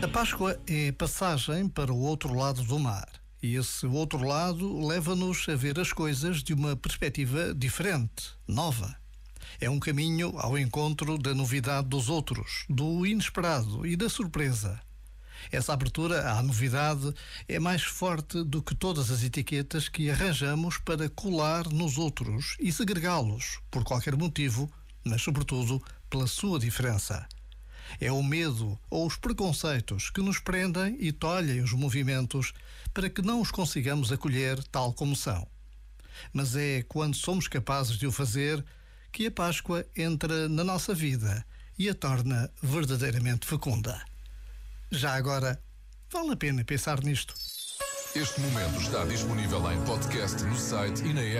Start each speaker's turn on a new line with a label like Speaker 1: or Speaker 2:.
Speaker 1: A Páscoa é passagem para o outro lado do mar. E esse outro lado leva-nos a ver as coisas de uma perspectiva diferente, nova. É um caminho ao encontro da novidade dos outros, do inesperado e da surpresa. Essa abertura à novidade é mais forte do que todas as etiquetas que arranjamos para colar nos outros e segregá-los, por qualquer motivo, mas sobretudo pela sua diferença. É o medo ou os preconceitos que nos prendem e tolhem os movimentos para que não os consigamos acolher tal como são. Mas é quando somos capazes de o fazer que a Páscoa entra na nossa vida e a torna verdadeiramente fecunda. Já agora, vale a pena pensar nisto.
Speaker 2: Este momento está disponível em podcast no site e na app.